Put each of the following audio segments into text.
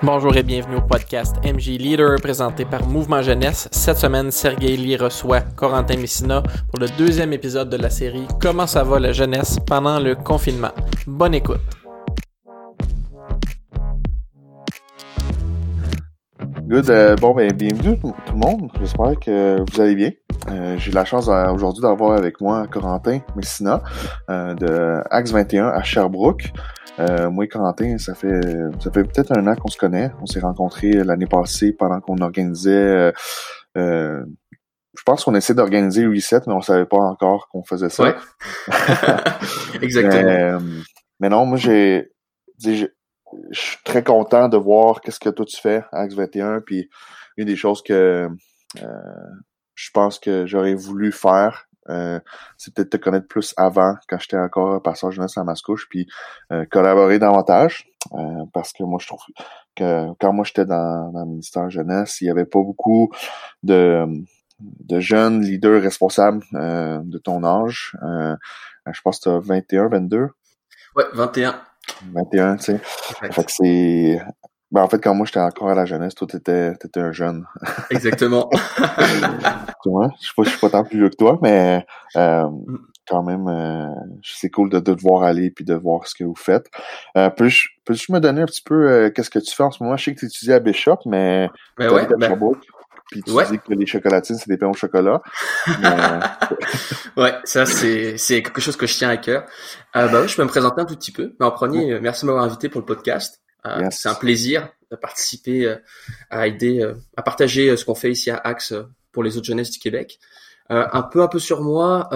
Bonjour et bienvenue au podcast MJ Leader présenté par Mouvement Jeunesse. Cette semaine, Sergei Lee reçoit Corentin Messina pour le deuxième épisode de la série Comment ça va la jeunesse pendant le confinement. Bonne écoute. Good. Euh, bon, ben, bienvenue tout, le monde. J'espère que vous allez bien. Euh, J'ai la chance euh, aujourd'hui d'avoir avec moi Corentin Messina de Axe 21 à Sherbrooke. Euh, moi et Corentin, ça fait ça fait peut-être un an qu'on se connaît. On s'est rencontrés l'année passée pendant qu'on organisait. Euh, je pense qu'on essaie d'organiser Reset, mais on savait pas encore qu'on faisait ça. Ouais. Exactement. mais, mais, non, moi j'ai, je suis très content de voir qu'est-ce que toi tu fais à Axe 21. Puis une des choses que je pense que j'aurais voulu faire euh, c'est peut-être te connaître plus avant, quand j'étais encore passeur jeunesse à Mascouche, puis euh, collaborer davantage. Euh, parce que moi, je trouve que quand moi j'étais dans, dans le ministère jeunesse, il y avait pas beaucoup de, de jeunes leaders responsables de ton âge. je pense que tu as 21, 22. Ouais, 21. 21, tu sais. Fait que c'est ben, en fait, quand moi j'étais encore à la jeunesse, toi t'étais étais un jeune. Exactement. tu vois, je suis pas, je suis pas tant plus vieux que toi, mais euh, mm. quand même, euh, c'est cool de, de, te voir aller puis de voir ce que vous faites. Euh, peux-je peux me donner un petit peu euh, qu'est-ce que tu fais en ce moment? Je sais que tu étudies à Bishop, mais ben ouais, ben... puis tu dis que les chocolatines, c'est des pains au chocolat. ouais, ça c'est c'est quelque chose que je tiens à cœur. Euh, bah oui, je peux me présenter un tout petit peu. Mais en premier, merci de m'avoir invité pour le podcast. Euh, c'est un plaisir de participer euh, à aider, euh, à partager ce qu'on fait ici à Axe pour les autres jeunesses du Québec. un peu un peu sur moi,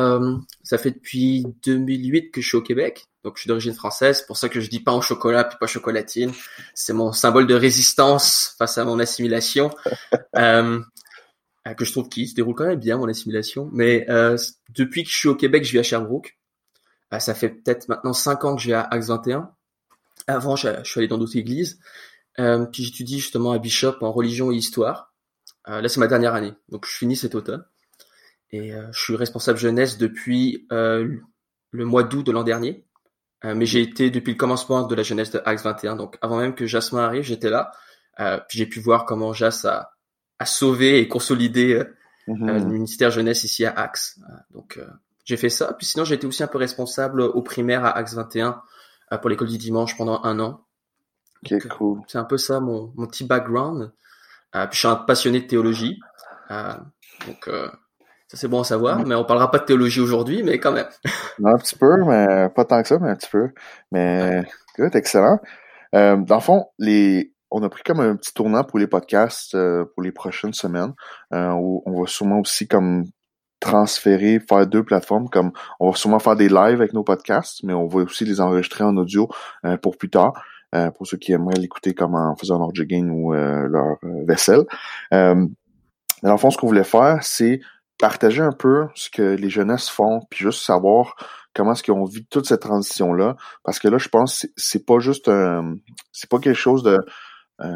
ça fait depuis 2008 que je suis au Québec, donc je suis d'origine française, c'est pour ça que je dis pas au chocolat puis pas chocolatine. C'est mon symbole de résistance face à mon assimilation, euh, que je trouve qui se déroule quand même bien mon assimilation. Mais euh, depuis que je suis au Québec, je vis à Sherbrooke. ça fait peut-être maintenant cinq ans que je vis à Axe 21. Avant, je, suis allé dans d'autres églises. Euh, puis j'étudie justement à Bishop en religion et histoire. Euh, là, c'est ma dernière année, donc je finis cet automne. Et euh, je suis responsable jeunesse depuis euh, le mois d'août de l'an dernier. Euh, mais j'ai été depuis le commencement de la jeunesse de Axe 21. Donc avant même que Jasmin arrive, j'étais là. puis j'ai pu voir comment Jas a, a sauvé et consolidé mm le ministère jeunesse ici à Axe. donc j'ai fait ça. Puis sinon, j'ai été aussi un peu responsable au primaire à Axe 21 euh, pour l'école du dimanche pendant un an. Euh, cool. C'est un peu ça mon, mon petit background. Euh, puis je suis un passionné de théologie. Euh, donc ça c'est bon à savoir, mais on parlera pas de théologie aujourd'hui, mais quand même. un petit peu, mais pas tant que ça, mais un petit peu. Mais good, excellent. Dans le fond, les, on a pris comme un petit tournant pour les podcasts pour les prochaines semaines, où on va sûrement aussi comme transférer, faire deux plateformes, comme on va sûrement faire des lives avec nos podcasts, mais on va aussi les enregistrer en audio euh, pour plus tard, euh, pour ceux qui aimeraient l'écouter comme en faisant leur jogging ou euh, leur vaisselle. dans le fond, ce qu'on voulait faire, c'est partager un peu ce que les jeunesses font, puis juste savoir comment est-ce qu'ils ont vu toute cette transition-là, parce que là, je pense c'est pas juste un, c'est pas quelque chose de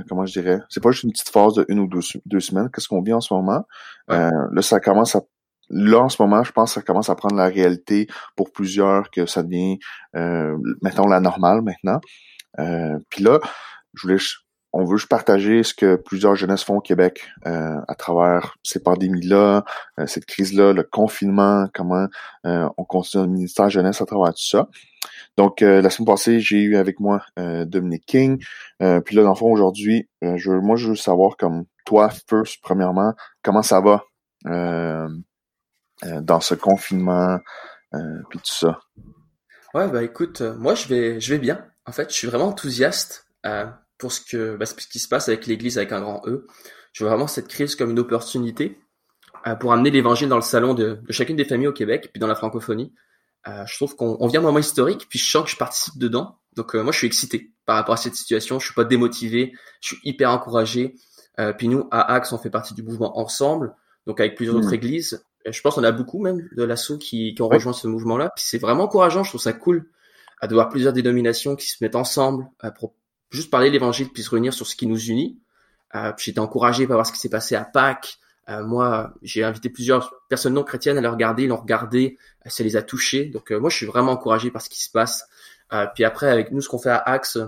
comment je dirais, c'est pas juste une petite phase de une ou deux, deux semaines, qu'est-ce qu'on vit en ce moment. là, ça commence à là, en ce moment, je pense que ça commence à prendre la réalité pour plusieurs, que ça devient, euh, mettons, la normale maintenant. Euh, Puis là, je voulais, on veut juste partager ce que plusieurs jeunesses font au Québec euh, à travers ces pandémies-là, euh, cette crise-là, le confinement, comment euh, on continue le ministère jeunesse à travers tout ça. Donc, la semaine passée, j'ai eu avec moi Dominique King. puis là, dans le fond, aujourd'hui, je, moi, je veux savoir, comme toi, first, premièrement, comment ça va euh, dans ce confinement, euh, puis tout ça? Ouais, bah écoute, euh, moi je vais, je vais bien. En fait, je suis vraiment enthousiaste euh, pour ce que, bah, ce qui se passe avec l'Église avec un grand E. Je vois vraiment cette crise comme une opportunité euh, pour amener l'Évangile dans le salon de, de, chacune des familles au Québec, puis dans la francophonie. Euh, je trouve qu'on vient d'un moment historique, puis je sens que je participe dedans. Donc moi, je suis excité par rapport à cette situation. Je suis pas démotivé, je suis hyper encouragé. puis nous, à Axe, on fait partie du mouvement Ensemble, donc avec plusieurs autres mmh. églises je pense qu'on a beaucoup même de l'assaut qui, qui ont rejoint ce mouvement-là. Puis c'est vraiment encourageant, je trouve ça cool à de voir plusieurs dénominations qui se mettent ensemble euh, pour juste parler de l'évangile puis se réunir sur ce qui nous unit. Euh, J'étais encouragé par voir ce qui s'est passé à Pâques. Euh, moi, j'ai invité plusieurs personnes non chrétiennes à le regarder, ils l'ont regardé, euh, ça les a touchés. Donc moi, je suis vraiment encouragé par ce qui se passe. puis après, avec nous, ce qu'on fait à Axe,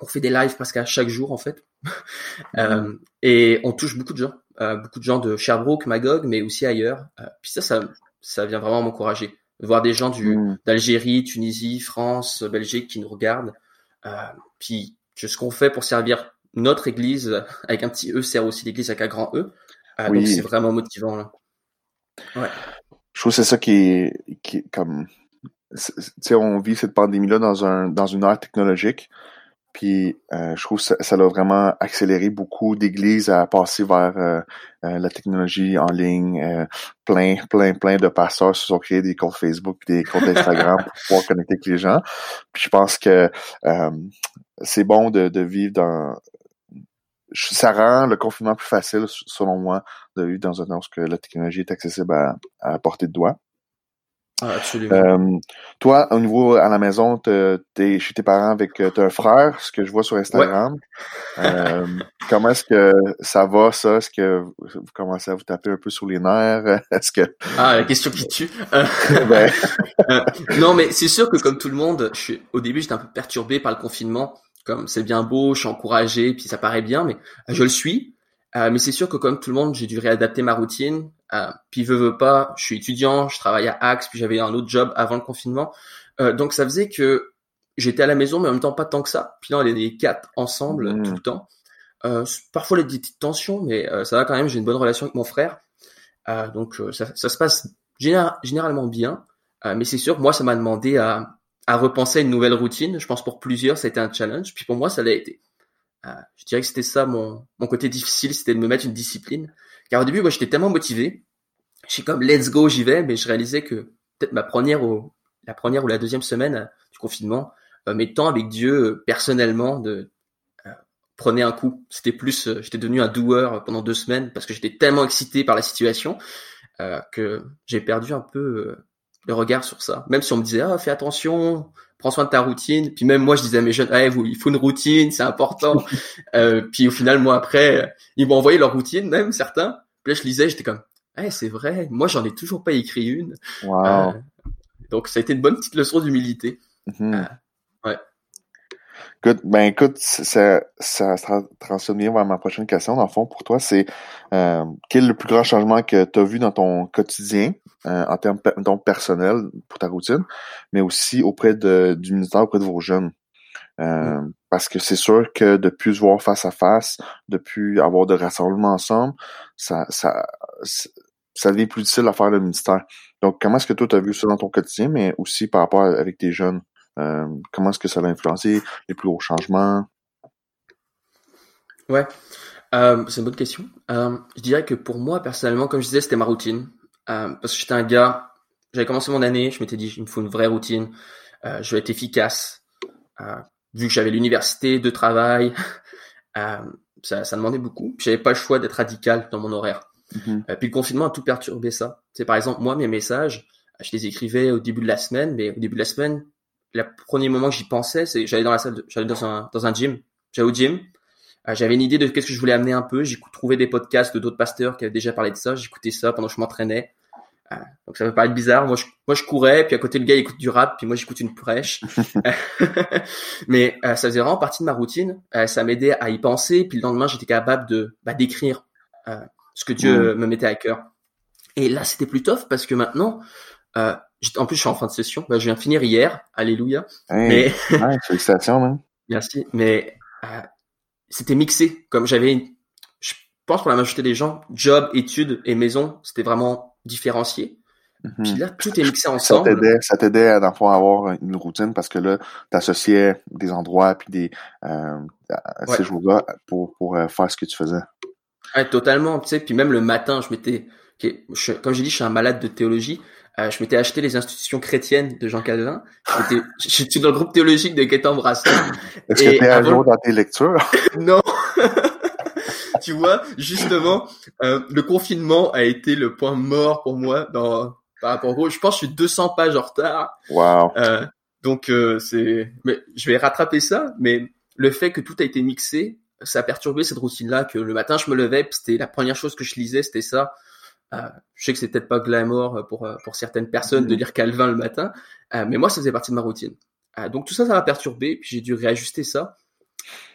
on fait des lives parce qu'à chaque jour en fait. euh, et on touche beaucoup de gens, euh, beaucoup de gens de Sherbrooke, Magog, mais aussi ailleurs. Euh, puis ça, ça, ça vient vraiment m'encourager. Voir des gens du mm. d'Algérie, Tunisie, France, Belgique qui nous regardent. Euh, puis que ce qu'on fait pour servir notre église avec un petit E sert aussi l'église avec un grand E. Donc c'est vraiment motivant. Là. Ouais. Je trouve que c'est ça qui est, qui est comme sais, on vit cette pandémie-là dans un dans une ère technologique. Puis euh, je trouve que ça, ça a vraiment accéléré beaucoup d'églises à passer vers euh, euh, la technologie en ligne. plein, plein, plein de pasteurs se sont créés des comptes Facebook, des comptes Instagram pour pouvoir connecter avec les gens. Puis je pense que c'est bon de, de vivre dans ça rend le confinement plus facile, selon moi, de vivre dans un où que la technologie est accessible à, à portée de doigt. Ah, absolument. Euh, toi, au niveau à la maison, t'es chez tes parents avec euh, un frère, ce que je vois sur Instagram. Euh, comment est-ce que ça va, ça? Est-ce que vous commencez à vous taper un peu sur les nerfs? Est-ce que... Ah, la question qui tue. ben. non, mais c'est sûr que comme tout le monde, je suis, au début, j'étais un peu perturbé par le confinement. Comme c'est bien beau, je suis encouragé, puis ça paraît bien, mais je le suis. Mais c'est sûr que comme tout le monde, j'ai dû réadapter ma routine. Euh, puis veux, veux pas, je suis étudiant, je travaille à Axe, puis j'avais un autre job avant le confinement. Euh, donc ça faisait que j'étais à la maison, mais en même temps pas tant que ça. Puis là, on est les quatre ensemble mmh. tout le temps. Euh, parfois, il y a des petites tensions, mais euh, ça va quand même. J'ai une bonne relation avec mon frère. Euh, donc ça, ça, se passe généralement bien. mais c'est sûr, moi, ça m'a demandé à, à repenser une nouvelle routine. Je pense pour plusieurs, ça a été un challenge. Puis pour moi, ça l'a été. Je dirais que c'était ça mon, mon côté difficile, c'était de me mettre une discipline. Car au début, moi, j'étais tellement motivé. Suis comme, let's go, j'y vais, mais je réalisais que peut-être ma première ou la première ou la deuxième semaine euh, du confinement, euh, mes temps avec Dieu euh, personnellement de prenait un coup. C'était plus, j'étais devenu un doueur pendant deux semaines parce que j'étais tellement excité par la situation que j'ai perdu un peu le regard sur ça. Même si on me disait, ah, fais attention, prends soin de ta routine. Puis même moi, je disais à mes jeunes, ah, vous, il faut une routine, c'est important. euh, puis au final, moi après, ils m'ont envoyé leur routine, même certains. Puis là, je lisais, j'étais comme, eh, c'est vrai, moi, j'en ai toujours pas écrit une. Wow. Euh, donc, ça a été une bonne petite leçon d'humilité. Mm-hmm. euh, ouais. Écoute, ben écoute, ça, ça, ça transforme bien vers ma prochaine question. Dans le fond, pour toi, c'est euh, quel est le plus grand changement que tu as vu dans ton quotidien euh, en termes donc personnels pour ta routine, mais aussi auprès de, du ministère, auprès de vos jeunes? Euh, mm. Parce que c'est sûr que de plus se voir face à face, de plus avoir de rassemblement ensemble, ça, ça, ça devient plus difficile à faire le ministère. Donc, comment est-ce que toi, tu as vu ça dans ton quotidien, mais aussi par rapport avec tes jeunes? Euh, comment est-ce que ça va influencer les plus hauts changements? Ouais, euh, c'est une bonne question. Euh, je dirais que pour moi, personnellement, comme je disais, c'était ma routine. parce que j'étais un gars, j'avais commencé mon année, je m'étais dit, il me faut une vraie routine. je vais être efficace. vu que j'avais l'université, de travail, ça, ça demandait beaucoup. J'avais pas le choix d'être radical dans mon horaire. Mm-hmm. puis le confinement a tout perturbé ça. C'est par exemple moi mes messages, je les écrivais au début de la semaine, mais au début de la semaine, le premier moment que j'y pensais, c'est j'allais dans la salle, j'allais dans un dans un gym, j'allais au gym, euh, j'avais une idée de qu'est-ce que je voulais amener un peu, j'ai trouvé des podcasts de d'autres pasteurs qui avaient déjà parlé de ça, j'écoutais ça pendant que je m'entraînais. Euh, donc ça me paraît bizarre, moi je moi je courais, puis à côté le gars il écoute du rap, puis moi j'écoute une prêche. Mais euh, ça faisait vraiment partie de ma routine, ça m'aidait à y penser, puis le lendemain j'étais capable de bah, d'écrire ce que Dieu me mettait à cœur. Et là c'était plus tough parce que maintenant euh, en plus, je suis en fin de session. Bah, je viens de finir hier. Alléluia. mais félicitations, man. Merci. Mais euh, c'était mixé. Comme j'avais, je pense pour la majorité des gens, job, études et maison, c'était vraiment différencié. Mhm. Puis là, tout est mixé ensemble. Ça t'aidait, à avoir une routine parce que là, t'associais des endroits puis des euh, ces jours-là pour pour euh, faire ce que tu faisais. Ouais, totalement. Tu sais, puis même le matin, je m'étais, comme j'ai dit, je suis un malade de théologie. Euh, je m'étais acheté les institutions chrétiennes de Jean Calvin. J'étais dans le groupe théologique de Gaëtan Brassens. Est-ce que t'es à jour dans tes lectures? non. tu vois, justement, euh, le confinement a été le point mort pour moi dans par rapport au. Je pense que je suis 200 pages en retard. Wow. Euh, donc euh, c'est, mais je vais rattraper ça. Mais le fait que tout a été mixé, ça a perturbé cette routine-là. Que le matin je me levais, c'était la première chose que je lisais, c'était ça. Euh, je sais que c'est peut-être pas glamour pour euh, pour certaines personnes de mm-hmm. lire Calvin le matin, euh, mais moi ça faisait partie de ma routine. donc tout ça, ça m'a perturbé, puis j'ai dû réajuster ça.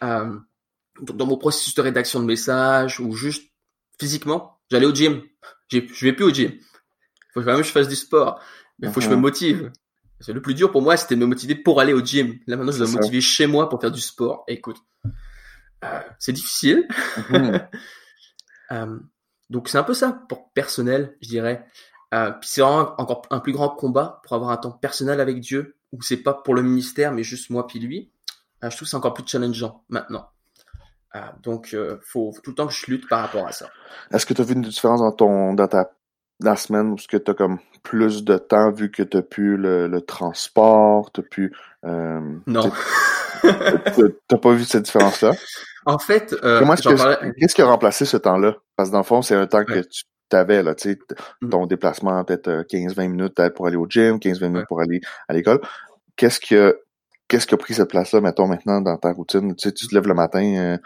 dans mon processus de rédaction de messages ou juste physiquement, j'allais au gym. Je vais plus au gym. Faut quand même que je fasse du sport. Mais il faut que je me mhm. motive. Le plus dur pour moi, c'était de me motiver pour aller au gym. Là maintenant, je dois me motiver chez moi pour faire du sport. écoute, euh, c'est difficile. Mhm. euh, donc c'est un peu ça pour personnel, je dirais. Euh, puis c'est vraiment encore un plus grand combat pour avoir un temps personnel avec Dieu, où c'est pas pour le ministère, mais juste moi puis lui. Euh, je trouve que c'est encore plus challengeant maintenant. Euh, donc, euh, faut, faut, tout le temps que je lutte par rapport à ça. Est-ce que tu as vu une différence dans ton dans ta la semaine où tu as comme plus de temps vu que tu as pu le, le transport, tu as pu euh, Non. T'as pas vu cette différence-là? En fait, euh, qu'est-ce qui a remplacé ce temps-là? Parce que dans le fond, c'est un temps que tu avais, là, tu sais, mm. ton déplacement, peut-être 15-20 euh, minutes pour aller au gym, 15-20 minutes pour aller à l'école. Qu'est-ce que qu'est-ce qui a pris cette place-là, mettons, maintenant, dans ta routine? Tu sais, tu te lèves le matin, euh,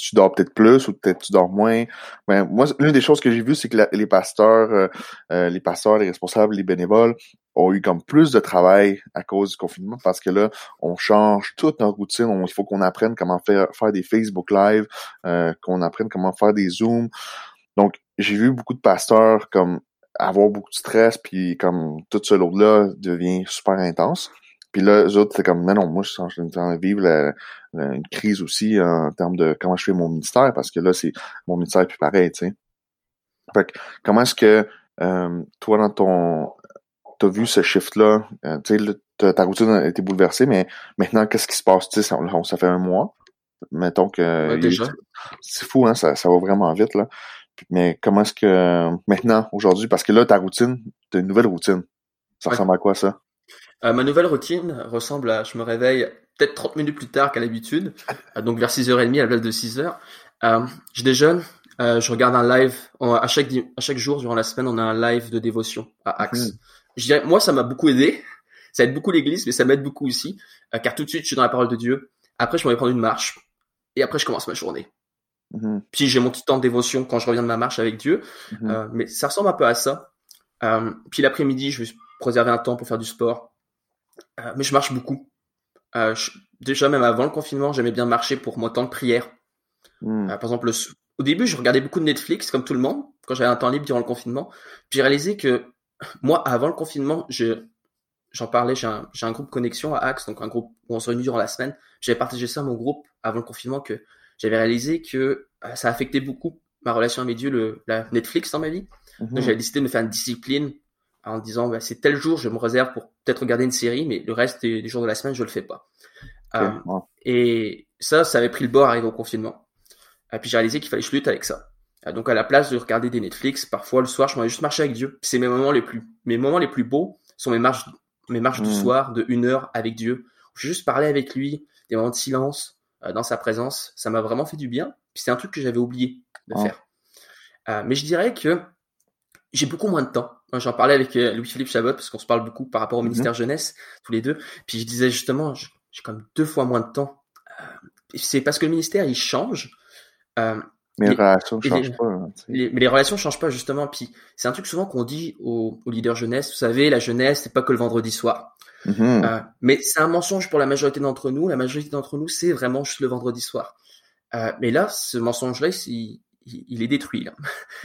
tu dors peut-être plus ou peut-être tu dors moins. Ben, moi, l'une des choses que j'ai vues, c'est que les pasteurs, euh, euh, les pasteurs, les responsables, les bénévoles ont eu comme plus de travail à cause du confinement parce que là, on change toute notre routine. il faut qu'on apprenne comment faire, des Facebook Live, qu'on apprenne comment faire des Zooms. Donc, j'ai vu beaucoup de pasteurs comme avoir beaucoup de stress, puis comme tout ce lot-là devient super intense. Puis là, eux autres, c'est comme, mais non, moi, je suis en train de vivre une crise aussi en termes de comment je fais mon ministère, parce que là, c'est mon ministère plus pareil, tu sais. Fait que, comment est-ce que euh, toi, dans ton... T'as vu ce shift-là, euh, tu sais, ta routine a été bouleversée, mais maintenant, qu'est-ce qui se passe? Tu sais, ça, ça fait un mois. Mettons que... C'est fou, hein, ça, ça va vraiment vite, là. Mais comment est-ce que maintenant, aujourd'hui, parce que là, ta routine, t'as une nouvelle routine. Ça ressemble à quoi ça? Euh, ma nouvelle routine ressemble à je me réveille peut-être 30 minutes plus tard qu'à l'habitude, euh, donc vers 6h30 à la place de 6h. Euh, je déjeune, euh, je regarde un live. à, chaque, à chaque jour durant la semaine, on a un live de dévotion à Axe. Je dirais, moi, ça m'a beaucoup aidé. Ça aide beaucoup l'église, mais ça m'aide beaucoup aussi, car tout de suite, je suis dans la parole de Dieu. Après, je m'en vais prendre une marche. Et après, je commence ma journée. Mhm. Puis j'ai mon petit temps de dévotion quand je reviens de ma marche avec Dieu. Mhm. mais ça ressemble un peu à ça. puis l'après-midi, je vais préserver un temps pour faire du sport euh, mais je marche beaucoup. Euh, déjà, même avant le confinement, j'aimais bien marcher pour mon temps de prière. Euh, par exemple, au début, je regardais beaucoup de Netflix, comme tout le monde, quand j'avais un temps libre durant le confinement. Puis j'ai réalisé que moi, avant le confinement, je, j'en parlais, j'ai un, j'ai un groupe connexion à Axe, donc un groupe où on se réunit durant la semaine. J'avais partagé ça à mon groupe avant le confinement que j'avais réalisé que ça affectait beaucoup ma relation avec Dieu, le, la Netflix dans ma vie. Mhm. Donc j'avais décidé de me faire une discipline en disant bah, c'est tel jour je me réserve pour peut-être regarder une série, mais le reste des, jours de la semaine je le fais pas. Euh, et ça, ça avait pris le bord arrivé au confinement. Et puis j'ai réalisé qu'il fallait que je lutte avec ça. Euh, donc à la place de regarder des Netflix, parfois le soir je m'en juste marcher avec Dieu. C'est mes moments les plus, mes moments les plus beaux sont mes marches, mes marches du hmm. soir de une heure avec Dieu. Je juste parler avec lui, des moments de silence euh, dans sa présence. Ça m'a vraiment fait du bien. Puis c'est un truc que j'avais oublié de faire. mais je dirais que j'ai beaucoup moins de temps. J'en parlais avec euh, Louis-Philippe Chabot parce qu'on se parle beaucoup par rapport au mhm. ministère jeunesse, tous les deux. Puis je disais justement, j'ai comme deux fois moins de temps. Euh, c'est parce que le ministère, il change. Euh, mais les, relations ne changent pas. Hein, mais les relations changent pas, justement. Puis c'est un truc souvent qu'on dit aux, aux, leaders jeunesse. Vous savez, la jeunesse, c'est pas que le vendredi soir. Mhm. mais c'est un mensonge pour la majorité d'entre nous. La majorité d'entre nous, c'est vraiment juste le vendredi soir. mais là, ce mensonge-là, il, il est détruit là.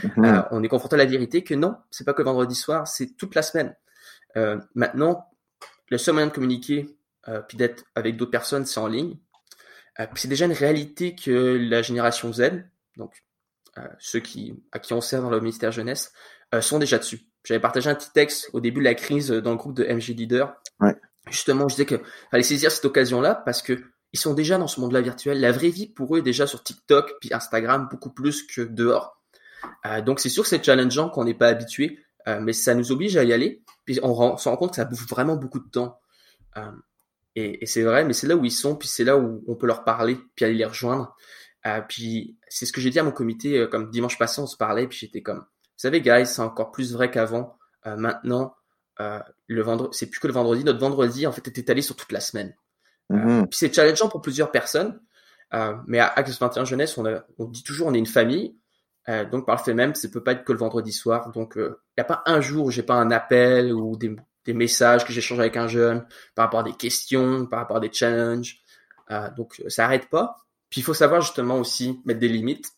Mhm. Euh, on est confronté à la vérité que non, c'est pas que vendredi soir, c'est toute la semaine. Euh, maintenant, le seul moyen de communiquer euh, puis d'être avec d'autres personnes, c'est en ligne. c'est déjà une réalité que la génération Z, donc ceux qui à qui on sert dans le ministère jeunesse, sont déjà dessus. J'avais partagé un petit texte au début de la crise dans le groupe de MG Leader. Justement, je disais que fallait saisir cette occasion-là parce que ils sont déjà dans ce monde-là virtuel. La vraie vie pour eux est déjà sur TikTok puis Instagram beaucoup plus que dehors. Euh, donc c'est sûr que c'est challengeant qu'on n'est pas habitué, euh, mais ça nous oblige à y aller. Puis on, se rend compte que ça bouffe vraiment beaucoup de temps. Euh, et, et c'est vrai, mais c'est là où ils sont, puis c'est là où on peut leur parler, puis aller les rejoindre. Euh, puis c'est ce que j'ai dit à mon comité, euh, comme dimanche passé, on se parlait, puis j'étais comme, vous savez, guys, c'est encore plus vrai qu'avant. maintenant, le vendredi, c'est plus que le vendredi. Notre vendredi, en fait, est étalé sur toute la semaine. Euh, mm-hmm. puis c'est challengeant pour plusieurs personnes. Euh, mais à Axe 21 Jeunesse, on, a, on dit toujours on est une famille. Euh, donc par le fait même, ça peut pas être que le vendredi soir. Donc il euh, n'y a pas un jour où j'ai pas un appel ou des, des messages que j'échange avec un jeune par rapport à des questions, par rapport à des challenges. Euh, donc ça arrête pas. Puis il faut savoir justement aussi mettre des limites.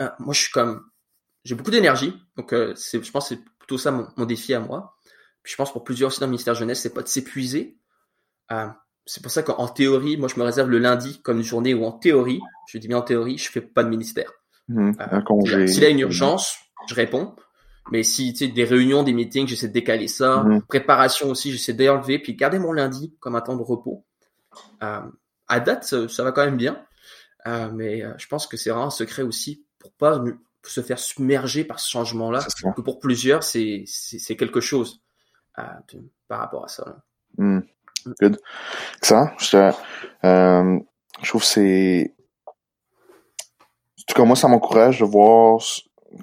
Euh, moi, je suis comme, j'ai beaucoup d'énergie, donc euh, c'est, je pense que c'est plutôt ça mon, mon, défi à moi. Puis je pense pour plusieurs aussi dans le ministère jeunesse, c'est pas de s'épuiser. Euh, c'est pour ça qu'en théorie, moi, je me réserve le lundi comme une journée où en théorie, je dis bien en théorie, je fais pas de ministère. Mmh. S'il y a une urgence, je réponds. Mais si tu sais des réunions, des meetings, j'essaie de décaler ça. Mmh. Préparation aussi, j'essaie d'enlever, puis garder mon lundi comme un temps de repos. Euh, à date, ça, va quand même bien. Euh, mais euh, je pense que c'est vraiment un secret aussi pour pas se faire submerger par ce changement-là. Que pour plusieurs, c'est c'est quelque chose euh, par rapport à ça. Mmh. Good. Ça, je, euh, je trouve c'est en tout cas moi ça m'encourage de voir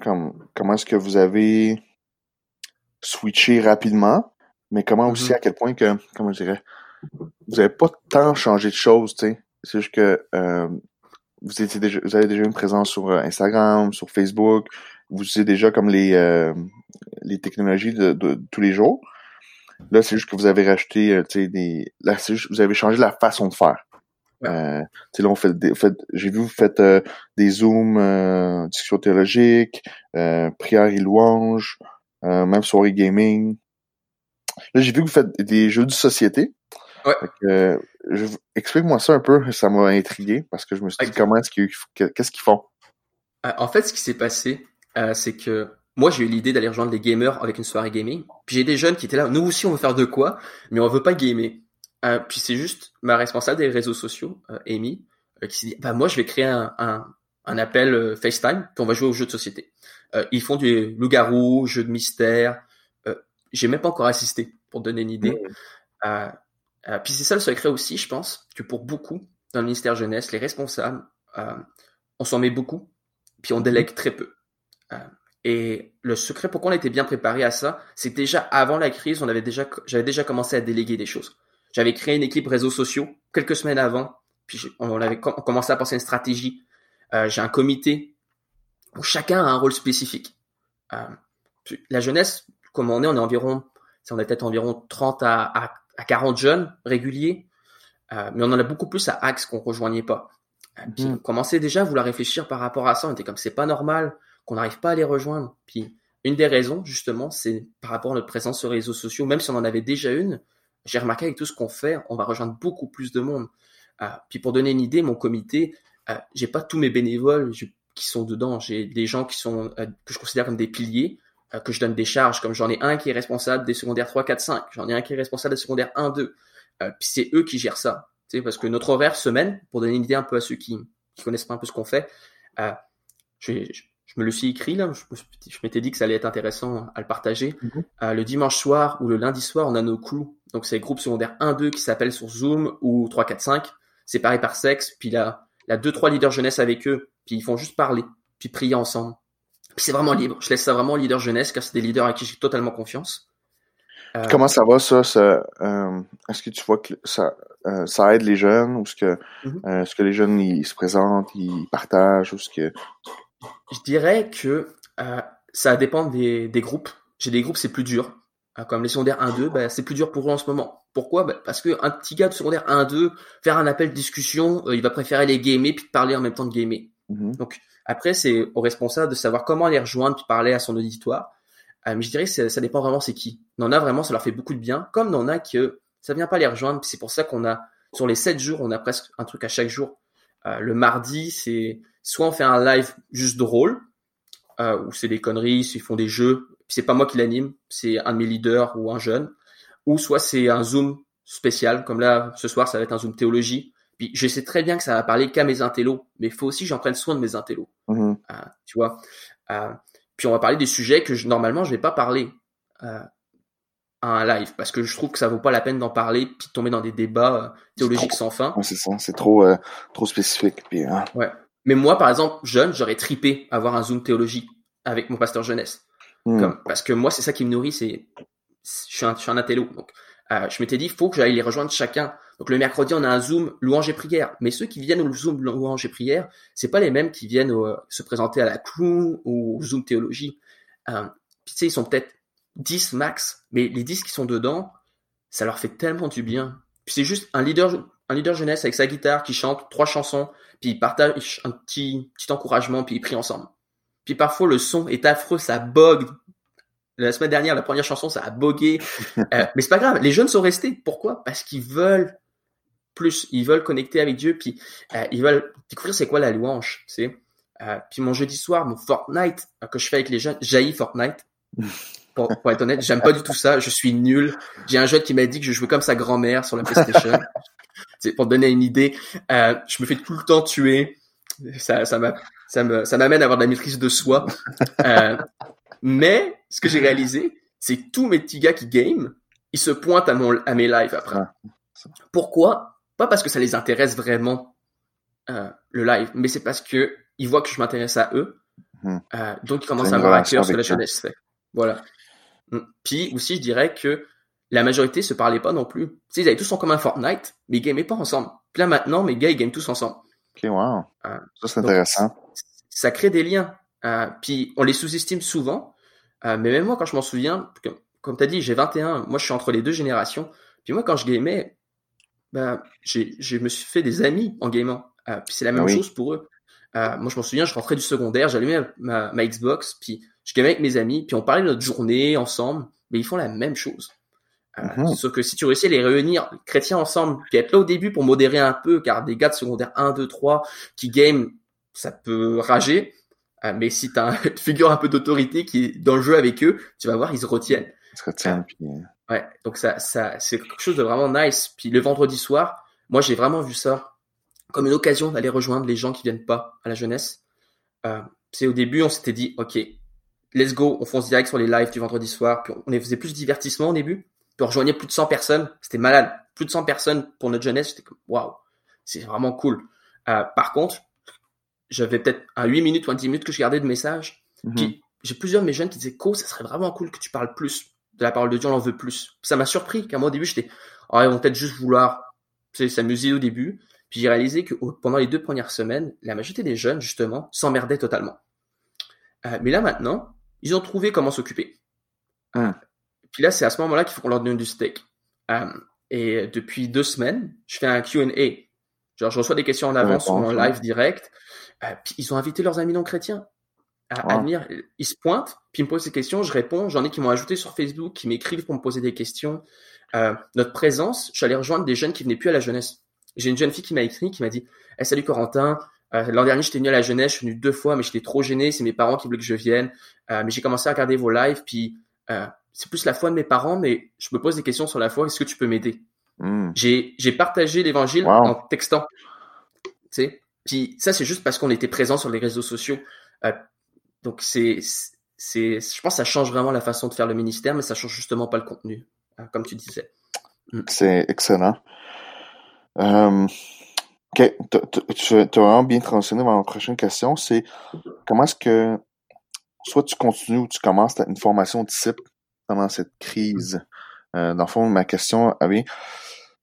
comme comment est-ce que vous avez switché rapidement, mais comment aussi mm-hmm. à quel point que comment je dirais vous avez pas tant changé de choses, tu sais. C'est juste que euh, vous étiez déjà, vous avez déjà une présence sur euh, Instagram, sur Facebook, vous utilisez déjà comme les euh, les technologies de, tous les jours. Là, c'est juste que vous avez racheté, tu sais, des. Là, c'est juste vous avez changé la façon de faire. Euh, là, on fait, des, fait j'ai vu vous faites des zooms, euh, discussions théologiques, prières et louanges, même soirée gaming. Là, j'ai vu que vous faites des jeux de société. Ouais. explique-moi ça un peu, ça m'a intrigué parce que je me suis dit comment est-ce qu'ils qu'est-ce qu'ils font? Euh, en fait, ce qui s'est passé, euh, c'est que moi j'ai eu l'idée d'aller rejoindre les gamers avec une soirée gaming. Puis j'ai des jeunes qui étaient là, nous aussi on veut faire de quoi, mais on veut pas gamer. Euh, puis c'est juste ma responsable des réseaux sociaux, Amy, qui s'est dit bah moi je vais créer un, un, un appel FaceTime, puis on va jouer aux jeux de société. ils font du loup-garou, jeux de mystère. j'ai même pas encore assisté pour donner une idée. Mmh. Euh, puis c'est ça le secret aussi, je pense, que pour beaucoup dans le ministère jeunesse, les responsables, euh, on s'en met beaucoup, puis on délègue mhm. très peu. Euh, et le secret pourquoi on était bien préparé à ça, c'est que déjà avant la crise, on avait déjà, j'avais déjà commencé à déléguer des choses. J'avais créé une équipe réseaux sociaux quelques semaines avant, puis on avait on commencé à penser à une stratégie. Euh, j'ai un comité où chacun a un rôle spécifique. Euh, la jeunesse, comme on est, on est environ, on est peut-être environ 30 à, à à 40 jeunes réguliers, euh, mais on en a beaucoup plus à Axe qu'on rejoignait pas. Euh, puis mm. on commençait déjà à vouloir réfléchir par rapport à ça. On était comme c'est pas normal qu'on n'arrive pas à les rejoindre. Puis une des raisons justement, c'est par rapport à notre présence sur les réseaux sociaux. Même si on en avait déjà une, j'ai remarqué avec tout ce qu'on fait, on va rejoindre beaucoup plus de monde. Euh, puis pour donner une idée, mon comité, euh, j'ai pas tous mes bénévoles qui sont dedans. J'ai des gens qui sont que je considère comme des piliers. Euh, que je donne des charges, comme j'en ai un qui est responsable des secondaires 3, 4, 5, j'en ai un qui est responsable des secondaires 1, 2. Euh, puis c'est eux qui gèrent ça. Tu sais, parce que notre horaire semaine, pour donner une idée un peu à ceux qui, qui connaissent pas un peu ce qu'on fait, euh, je, je, me le suis écrit là, je, je m'étais dit que ça allait être intéressant à le partager. Mm-hmm. Euh, le dimanche soir ou le lundi soir, on a nos crews. Donc c'est les groupes secondaires 1, 2 qui s'appellent sur Zoom ou 3, 4, 5, séparés par sexe. Puis là, a deux, trois leaders jeunesse avec eux, puis ils font juste parler, puis prier ensemble c'est vraiment libre. Je laisse ça vraiment au leader jeunesse car c'est des leaders à qui j'ai totalement confiance. Euh, Comment ça va ça, euh, Est-ce que tu vois que ça, euh, ça aide les jeunes ou est-ce que, mhm. est-ce que les jeunes ils se présentent, ils partagent ou ce que? Je dirais que ça dépend des, des groupes. J'ai des groupes c'est plus dur. Comme les secondaires 1-2, ben, c'est plus dur pour eux en ce moment. Pourquoi? Ben, Parce qu'un petit gars de secondaire 1-2, faire un appel de discussion, il va préférer les gamer puis parler en même temps de gamer. Mhm. Donc, après, c'est au responsable de savoir comment les rejoindre puis parler à son auditoire. Euh, je dirais que ça dépend vraiment c'est qui. Il en a vraiment, ça leur fait beaucoup de bien, comme il en a que ça vient pas les rejoindre. C'est pour ça qu'on a, sur les 7 jours, on a presque un truc à chaque jour. Euh, le mardi, c'est soit on fait un live juste drôle, euh, où c'est des conneries, ils font des jeux, c'est pas moi qui l'anime, c'est un de mes leaders ou un jeune, ou soit c'est un zoom spécial, comme là, ce soir, ça va être un zoom théologie, puis je sais très bien que ça va parler qu'à mes intellos, mais il faut aussi que j'en prenne soin de mes intellos. Mm-hmm. Euh, tu vois. Euh, puis on va parler des sujets que je, normalement je vais pas parler euh, à un live parce que je trouve que ça vaut pas la peine d'en parler puis de tomber dans des débats théologiques sans fin. c'est ça, c'est trop trop spécifique. Puis, hein. Ouais. Mais moi par exemple jeune, j'aurais tripé avoir un zoom théologie avec mon pasteur jeunesse. Mm. Comme, parce que moi c'est ça qui me nourrit, c'est je suis un, je suis un intello. Donc je m'étais dit, il faut que j'aille les rejoindre chacun. Donc le mercredi, on a un Zoom louange et prière. Mais ceux qui viennent au Zoom louange et prière, c'est pas les mêmes qui viennent euh, se présenter à la clou ou au Zoom théologie. Euh, tu sais, ils sont peut-être 10 max, mais les 10 qui sont dedans, ça leur fait tellement du bien. Puis c'est juste un leader, un leader jeunesse avec sa guitare qui chante trois chansons, puis ils partagent un petit, petit encouragement, puis ils prient ensemble. Puis parfois le son est affreux, ça bug. La semaine dernière, la première chanson, ça a bogué. Euh, mais c'est pas grave, les jeunes sont restés. Pourquoi? Parce qu'ils veulent plus, ils veulent connecter avec Dieu, puis euh, ils veulent découvrir c'est quoi la louange, tu sais. Euh, puis mon jeudi soir, mon Fortnite que je fais avec les jeunes, jaillit Fortnite. Pour, pour, être honnête, j'aime pas du tout ça. Je suis nul. J'ai un jeune qui m'a dit que je jouais comme sa grand-mère sur la PlayStation. c'est pour donner une idée. Euh, je me fais tout le temps tuer. Ça, ça m'a, ça me, ça m'amène à avoir de la maîtrise de soi. Euh, mais ce que j'ai réalisé, c'est que tous mes petits gars qui game, ils se pointent à mon, à mes lives après. Pourquoi? Pas parce que ça les intéresse vraiment euh, le live, mais c'est parce que ils voient que je m'intéresse à eux. Hmm. Euh, donc ils commencent à avoir à cœur ce que la jeunesse fait. Voilà. Mm. Puis aussi, je dirais que la majorité se parlait pas non plus. Tu sais, ils avaient tous en commun Fortnite, mais ils gamaient pas ensemble. Puis là, maintenant, mes gars, ils game tous ensemble. Ok, wow. Euh, ça, c'est intéressant. Ça crée des liens. Puis on les sous-estime souvent. Euh, mais même moi, quand je m'en souviens, comme tu as dit, j'ai 21. Moi, je suis entre les deux générations. Puis moi, quand je gamais, ben, je me suis fait des amis en gamant. puis c'est la même ah chose pour eux. moi, je m'en souviens, je rentrais du secondaire, j'allumais ma, ma Xbox, puis je gamais avec mes amis, puis on parlait de notre journée ensemble, mais ils font la même chose. Euh, mhm. Sauf que si tu réussis à les réunir, les chrétiens ensemble, puis être là au début pour modérer un peu, car des gars de secondaire 1, 2, 3 qui game, ça peut rager. Euh, mais si tu as une figure un peu d'autorité qui est dans le jeu avec eux, tu vas voir, ils se retiennent. Ils se retiennent. Puis... Ouais, donc ça, ça, c'est quelque chose de vraiment nice. Puis le vendredi soir, moi j'ai vraiment vu ça comme une occasion d'aller rejoindre les gens qui viennent pas à la jeunesse. Euh, c'est au début, on s'était dit, ok, let's go, on fonce direct sur les lives du vendredi soir. Puis on faisait plus de divertissement au début. Puis on rejoignait plus de 100 personnes. C'était malade. Plus de 100 personnes pour notre jeunesse. J'étais comme, waouh, c'est vraiment cool. Euh, par contre, j'avais peut-être un 8 minutes ou un 10 minutes que je gardais de messages. Mhm. Puis j'ai plusieurs de mes jeunes qui disaient, Co, ça serait vraiment cool que tu parles plus de la parole de Dieu, on en veut plus. ça m'a surpris, car moi au début, j'étais, oh, ils vont peut-être juste vouloir s'amuser au début. Puis j'ai réalisé que pendant les deux premières semaines, la majorité des jeunes, justement, s'emmerdaient totalement. Euh, mais là maintenant, ils ont trouvé comment s'occuper. Ah. Puis là, c'est à ce moment-là qu'il faut qu'on leur donne du steak. Euh, et depuis deux semaines, je fais un Q&A. Genre, je reçois des questions en avance sur mon live direct. Puis ils ont invité leurs amis non chrétiens à, venir. Ils se pointent, puis ils me posent des questions, je réponds. J'en ai qui m'ont ajouté sur Facebook, qui m'écrivent pour me poser des questions. Euh, notre présence, je suis allé rejoindre des jeunes qui venaient plus à la jeunesse. J'ai une jeune fille qui m'a écrit, qui m'a dit hey, Salut Corentin, euh, l'an dernier, j'étais venu à la jeunesse, je suis venu deux fois, mais j'étais trop gêné. C'est mes parents qui voulaient que je vienne. Euh, mais j'ai commencé à regarder vos lives, puis c'est plus la foi de mes parents, mais je me pose des questions sur la foi. Est-ce que tu peux m'aider? Hmm. J'ai j'ai partagé l'évangile en textant. Tu sais. Puis ça, c'est juste parce qu'on était présent sur les réseaux sociaux. donc c'est c'est je pense que ça change vraiment la façon de faire le ministère, mais ça change justement pas le contenu, comme tu disais. Hmm. C'est excellent. OK. Tu as vraiment bien transitionné dans ma prochaine question. C'est comment est-ce que soit tu continues ou tu commences une formation disciple pendant cette crise? Euh, dans le fond, ma question avait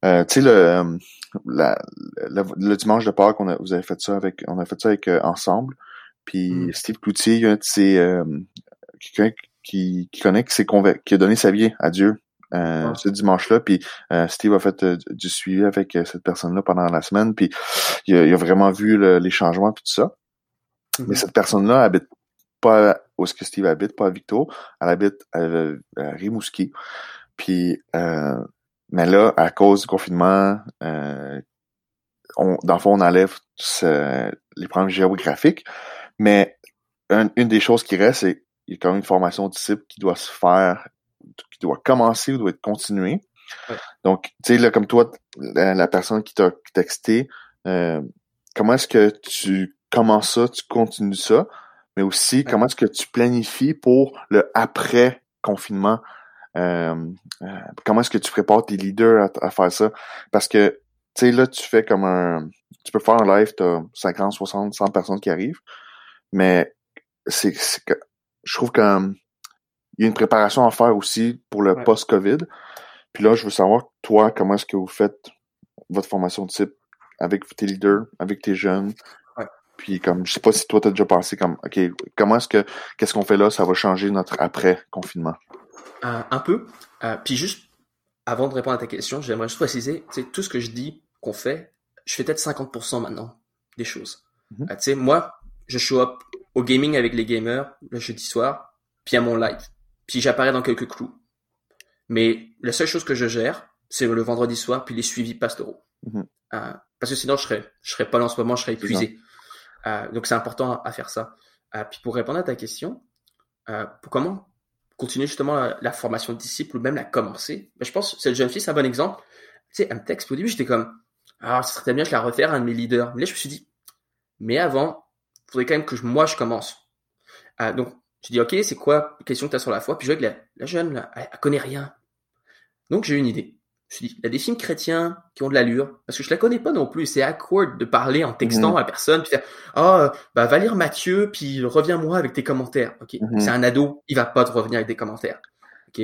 euh, tu sais, le, le, dimanche de Pâques, on a, vous avez fait ça avec, on a fait ça avec euh, ensemble. Puis mm. Steve Cloutier, c'est euh, quelqu'un qui, qui connaît, qui, qui a donné sa vie à Dieu euh, ce dimanche-là. Puis euh, Steve a fait euh, du suivi avec cette personne-là pendant la semaine. Puis il a, vraiment vu les changements puis tout ça. Mais mm-hmm. cette personne-là habite pas où est-ce que Steve habite, pas à Victo. Elle habite à, Rimouski. Puis mais là, à cause du confinement, on, dans le fond, on enlève les problèmes géographiques. Mais une des choses qui reste, c'est qu'il y a quand même une formation disciple qui doit se faire qui doit commencer ou doit être continué. Donc, tu sais, là, comme toi, la, personne qui t'a texté, euh, comment est-ce que tu commences ça, tu continues ça, mais aussi comment est-ce que tu planifies pour le après confinement? Euh, euh, comment est-ce que tu prépares tes leaders à, faire ça? Parce que, tu sais, là, tu fais comme un... Tu peux faire un live, tu as 50, 60, 100 personnes qui arrivent, mais c'est que je trouve que il y a une préparation à faire aussi pour le post-COVID. Puis là, je veux savoir, toi, comment est-ce que vous faites votre formation de type avec tes leaders, avec tes jeunes? Puis comme, je sais pas si toi, tu as déjà pensé comme, OK, comment est-ce que, qu'est-ce qu'on fait là, ça va changer notre après-confinement? Euh, un peu. Euh, puis juste, avant de répondre à ta question, j'aimerais juste préciser, tu sais, tout ce que je dis qu'on fait, je fais peut-être 50% maintenant. des choses. Mhm. tu sais, moi, je show up au gaming avec les gamers le jeudi soir, puis à mon live, puis j'apparais dans quelques clous. Mais la seule chose que je gère, c'est le vendredi soir, puis les suivis pastoraux. Mhm. Euh, parce que sinon, je serais, je serais pas là en ce moment, je serais épuisé. Euh, donc, c'est important à faire ça. Euh, puis, pour répondre à ta question, pour comment continuer justement la, formation de disciples ou même la commencer, ben, je pense que cette jeune fille, c'est un bon exemple. Tu sais, elle me texte, au début, j'étais comme, ah, ce serait bien que je la refaire à un de mes leaders. Mais là, je me suis dit, mais avant, il faudrait quand même que moi, je commence. donc, je dis, OK, c'est quoi la question que tu as sur la foi? Puis je vois que la, jeune, elle connaît rien. Donc, j'ai eu une idée. Je me suis dit, il y a des films chrétiens qui ont de l'allure, parce que je la connais pas non plus. C'est awkward de parler en textant mhm. à personne, puis faire, ah, bah, va lire Mathieu, puis reviens-moi avec tes commentaires. Ok, mhm. c'est un ado, il va pas te revenir avec des commentaires. Ok,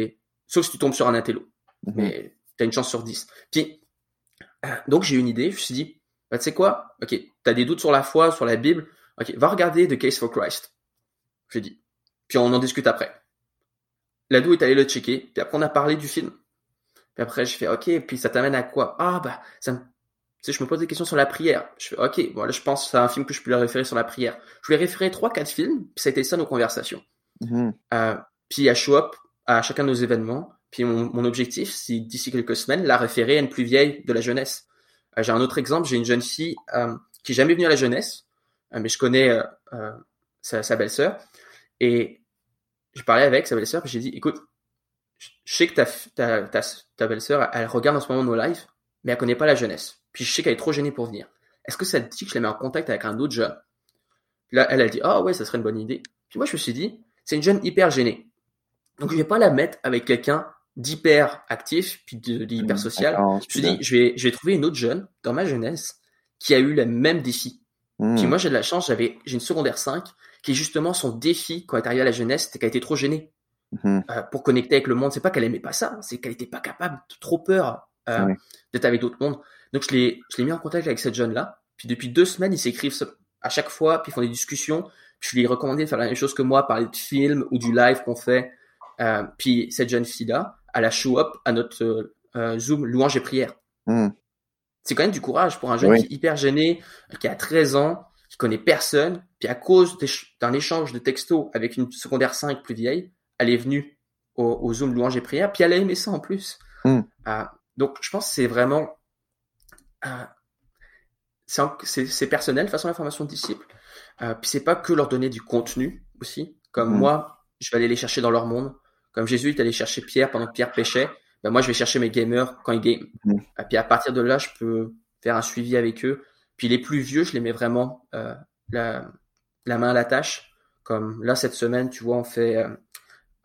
sauf si tu tombes sur un intello, mhm. mais tu as une chance sur 10. Puis, euh, donc j'ai eu une idée, je me suis dit, bah, tu sais quoi, ok, tu as des doutes sur la foi, sur la Bible, ok, va regarder The Case for Christ. J'ai dit. Puis on en discute après. L'ado est allé le checker, puis après on a parlé du film. Puis après, je fais, OK, puis ça t'amène à quoi? Ah, bah, ça me... Tu sais, je me pose des questions sur la prière. Je fais, OK, bon, là, je pense que c'est un film que je peux leur référer sur la prière. Je lui ai référé trois, quatre films, puis ça a été ça nos conversations. Mm-hmm. Euh, puis à show up à chacun de nos événements. Puis mon, mon objectif, c'est d'ici quelques semaines, la référer à une plus vieille de la jeunesse. Euh, j'ai un autre exemple, j'ai une jeune fille euh, qui est jamais venue à la jeunesse, euh, mais je connais euh, sa, sa belle-sœur. Et je parlais avec sa belle-sœur, puis j'ai dit, écoute, je sais que ta, ta, ta, ta belle-sœur, elle regarde en ce moment nos lives, mais elle connaît pas la jeunesse. Puis je sais qu'elle est trop gênée pour venir. Est-ce que ça te dit que je la mets en contact avec un autre jeune? Là, elle a dit, ah ouais, ça serait une bonne idée. Puis moi, je me suis dit, c'est une jeune hyper gênée. Donc, je vais pas la mettre avec quelqu'un d'hyper actif, puis d'hyper mmh, social. je me suis dit, je vais, je vais trouver une autre jeune, dans ma jeunesse, qui a eu le même défi. Puis mmh. moi, j'ai de la chance, j'avais, j'ai une secondaire 5, qui justement son défi quand elle est arrivée à la jeunesse, c'était qu'elle était trop gênée. Mhm. Euh, pour connecter avec le monde. C'est pas qu'elle aimait pas ça, c'est qu'elle était pas capable, trop peur euh, d'être avec d'autres mondes. Donc je l'ai, je l'ai mis en contact avec cette jeune-là. Puis depuis deux semaines, ils s'écrivent à chaque fois, puis ils font des discussions. je lui ai recommandé de faire la même chose que moi, parler de films ou du live qu'on fait. Euh, puis cette jeune fille-là, elle a show up à notre Zoom louange et prière. Mhm. C'est quand même du courage pour un jeune qui est hyper gêné, qui a 13 ans, qui connaît personne, puis à cause d'un échange de textos avec une secondaire 5 plus vieille, elle est venue au, Zoom louange et prière, puis elle a aimé ça en plus. Hmm. Euh, donc, je pense que c'est vraiment. Euh, c'est personnel, de façon, la formation de disciples. Euh, puis c'est pas que leur donner du contenu aussi. Comme hmm. moi, je vais aller les chercher dans leur monde. Comme Jésus est allé chercher Pierre pendant que Pierre pêchait, ben moi je vais chercher mes gamers quand ils game. Et puis à partir de là, je peux faire un suivi avec eux. Puis les plus vieux, je les mets vraiment euh, la, la, main à la tâche. Comme là, cette semaine, tu vois, on fait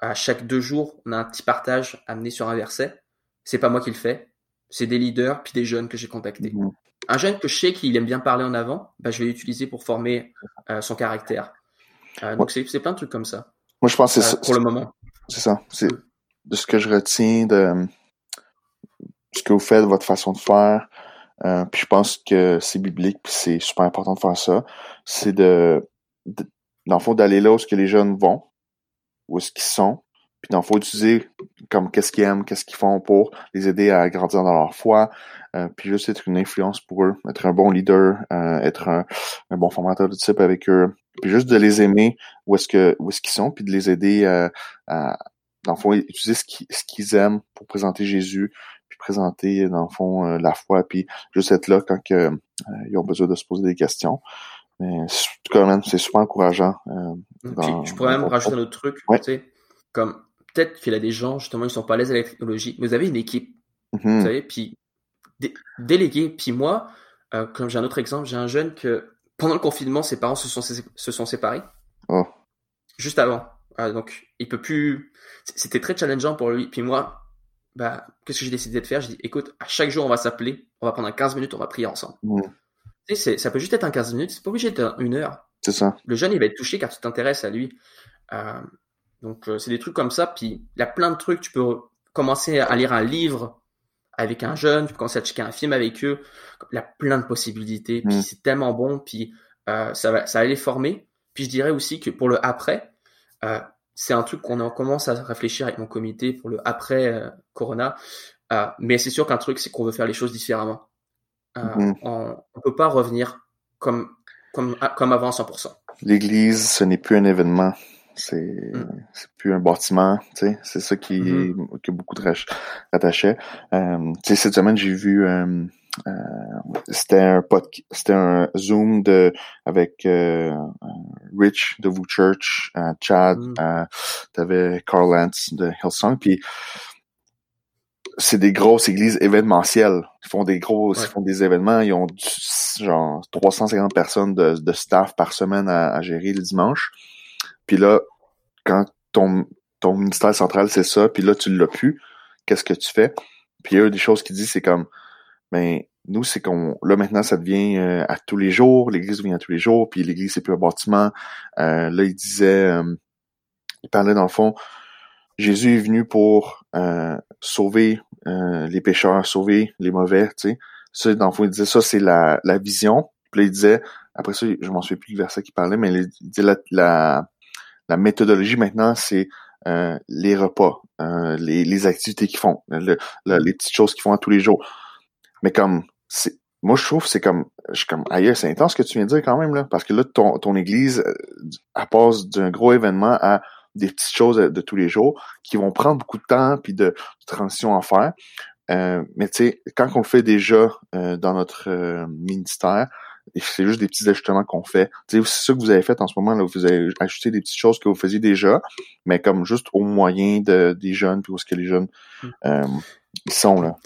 à chaque deux jours, on a un petit partage amené sur un verset. C'est pas moi qui le fais, c'est des leaders puis des jeunes que j'ai contactés. Mhm. Un jeune que je sais qu'il aime bien parler en avant, bah, je vais l'utiliser pour former euh, son caractère. Euh, donc c'est plein de trucs comme ça. Moi je pense que c'est euh, pour le moment. C'est ça. C'est de ce que je retiens de ce que vous faites, de votre façon de faire. puis je pense que c'est biblique, puis c'est super important de faire ça. C'est de, de, dans le fond, d'aller là où ce que les jeunes vont, où est-ce qu'ils sont. Puis il faut utiliser comme qu'est-ce qu'ils aiment, qu'est-ce qu'ils font pour les aider à grandir dans leur foi. Euh, puis juste être une influence pour eux, être un bon leader, euh, être un, bon formateur de type avec eux. Puis juste de les aimer où est-ce que où est-ce qu'ils sont, puis de les aider euh, à dans le fond utiliser ce qu'ils ce qu'ils aiment pour présenter Jésus, puis présenter dans le fond la foi, puis juste être là quand ils ont besoin de se poser des questions. Mais tout cas, c'est super encourageant. Euh, je pourrais même rajouter un autre truc. Tu sais, comme peut-être qu'il y a des gens, justement, ils sont pas à l'aise avec la technologie, mais vous avez une équipe. Mm-hmm. Vous savez, puis déléguer. Puis moi, euh, comme j'ai un autre exemple, j'ai un jeune que pendant le confinement, ses parents se sont, se sont séparés. Oh. Juste avant. Euh, donc, il peut plus. C'était très challengeant pour lui. Puis moi, bah, qu'est-ce que j'ai décidé de faire? J'ai dit, écoute, à chaque jour, on va s'appeler, on va prendre 15 minutes, on va prier ensemble. Mm. Tu sais, ça peut juste être un 15 minutes, c'est pas obligé d'être une heure. C'est ça. Le jeune, il va être touché car tu t'intéresses à lui. Euh, donc, euh, c'est des trucs comme ça. Puis, il y a plein de trucs. Tu peux commencer à lire un livre avec un jeune, tu peux commencer à checker un film avec eux. Il y a plein de possibilités. Puis, mm. c'est tellement bon. Puis, euh, ça, va, ça va les former. Puis, je dirais aussi que pour le après, euh, c'est un truc qu'on commence à réfléchir avec mon comité pour le après euh, Corona. mais c'est sûr qu'un truc, c'est qu'on veut faire les choses différemment. Euh, mm-hmm. on, ne peut pas revenir comme, comme, comme avant 100%. L'église, ce n'est plus un événement. C'est mm. c'est plus un bâtiment, tu sais. C'est ça qui, mm-hmm. que beaucoup de rattachaient. Euh, tu sais, cette semaine, j'ai vu... Euh, euh, c'était un c'était un zoom de avec euh, Rich de Vous Church, Chad, mm. t'avais Carl Lance de Hillsong, puis c'est des grosses églises événementielles. Ils font des gros, ils font des événements. Ils ont genre 350 personnes de, de staff par semaine à, gérer le dimanche. Puis là, quand ton, ton ministère central c'est ça, puis là tu l'as plus, qu'est-ce que tu fais? Puis il y a des choses qui disent, c'est comme, ben nous c'est qu'on, là maintenant ça devient euh, à tous les jours, l'Église vient à tous les jours, puis l'Église c'est plus un bâtiment. Euh, là il disait, euh, il parlait dans le fond, Jésus est venu pour euh, sauver euh, les pécheurs, sauver les mauvais, tu sais. Ça, dans le fond, il disait ça, c'est la, la vision. Puis là, il disait, après ça, je m'en souviens plus du verset qui parlait, mais il disait la, la, la méthodologie maintenant, c'est euh, les repas, les, les activités qu'ils font, les petites choses qu'ils font à tous les jours. Mais comme c'est moi je trouve c'est comme je suis comme ailleurs c'est intense ce que tu viens de dire quand même là parce que là ton ton église elle passe d'un gros événement à des petites choses de, tous les jours qui vont prendre beaucoup de temps puis de, transition à faire. Euh, mais tu sais, quand on le fait déjà euh, dans notre euh, ministère, c'est juste des petits ajustements qu'on fait. C'est ça que vous avez fait en ce moment, là, vous avez ajouté des petites choses que vous faisiez déjà, mais comme juste au moyen de, des jeunes, puis où est-ce que les jeunes ils sont là.